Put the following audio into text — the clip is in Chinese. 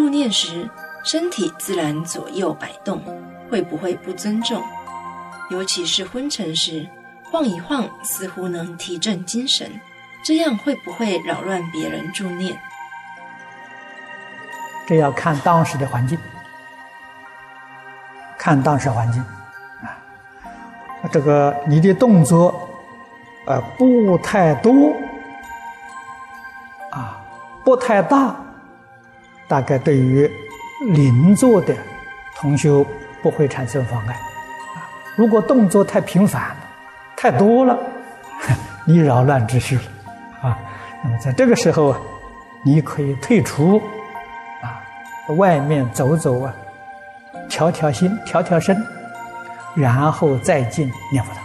助念时，身体自然左右摆动，会不会不尊重？尤其是昏沉时，晃一晃似乎能提振精神，这样会不会扰乱别人助念？这要看当时的环境，看当时环境啊。这个你的动作，呃，不太多，啊，不太大，大概对于邻座的同修不会产生妨碍。啊，如果动作太频繁，太多了，你扰乱秩序了，啊，那么在这个时候啊，你可以退出，啊，外面走走啊，调调心，调调身。然后再进念佛堂。